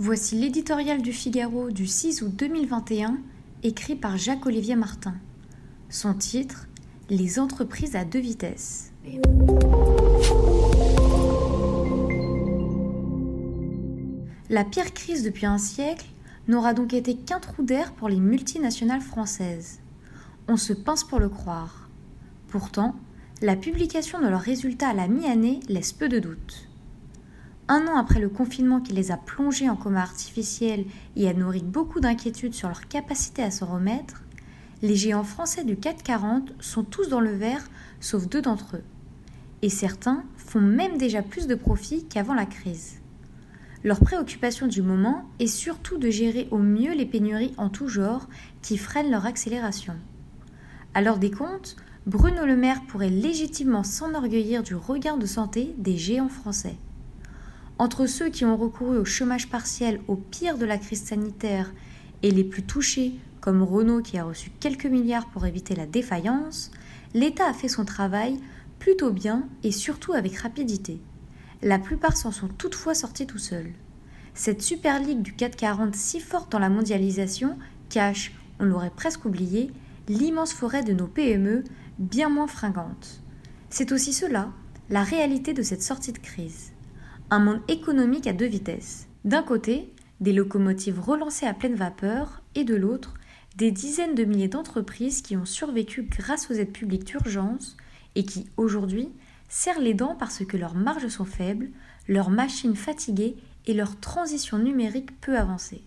Voici l'éditorial du Figaro du 6 août 2021, écrit par Jacques-Olivier Martin. Son titre Les entreprises à deux vitesses. La pire crise depuis un siècle n'aura donc été qu'un trou d'air pour les multinationales françaises. On se pince pour le croire. Pourtant, la publication de leurs résultats à la mi-année laisse peu de doutes. Un an après le confinement qui les a plongés en coma artificiel et a nourri beaucoup d'inquiétudes sur leur capacité à se remettre, les géants français du 440 sont tous dans le vert, sauf deux d'entre eux. Et certains font même déjà plus de profits qu'avant la crise. Leur préoccupation du moment est surtout de gérer au mieux les pénuries en tout genre qui freinent leur accélération. À l'heure des comptes, Bruno Le Maire pourrait légitimement s'enorgueillir du regain de santé des géants français. Entre ceux qui ont recouru au chômage partiel au pire de la crise sanitaire et les plus touchés, comme Renault qui a reçu quelques milliards pour éviter la défaillance, l'État a fait son travail plutôt bien et surtout avec rapidité. La plupart s'en sont toutefois sortis tout seuls. Cette Super Ligue du 440 si forte dans la mondialisation cache, on l'aurait presque oublié, l'immense forêt de nos PME bien moins fringante. C'est aussi cela, la réalité de cette sortie de crise un monde économique à deux vitesses. D'un côté, des locomotives relancées à pleine vapeur, et de l'autre, des dizaines de milliers d'entreprises qui ont survécu grâce aux aides publiques d'urgence et qui, aujourd'hui, serrent les dents parce que leurs marges sont faibles, leurs machines fatiguées et leur transition numérique peu avancée.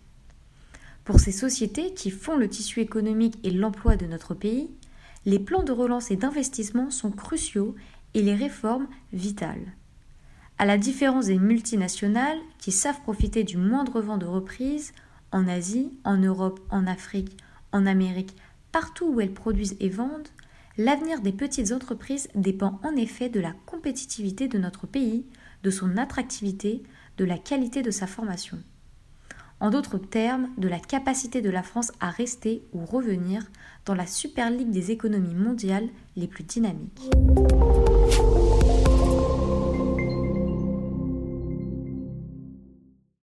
Pour ces sociétés qui font le tissu économique et l'emploi de notre pays, les plans de relance et d'investissement sont cruciaux et les réformes vitales. À la différence des multinationales qui savent profiter du moindre vent de reprise, en Asie, en Europe, en Afrique, en Amérique, partout où elles produisent et vendent, l'avenir des petites entreprises dépend en effet de la compétitivité de notre pays, de son attractivité, de la qualité de sa formation. En d'autres termes, de la capacité de la France à rester ou revenir dans la super ligue des économies mondiales les plus dynamiques.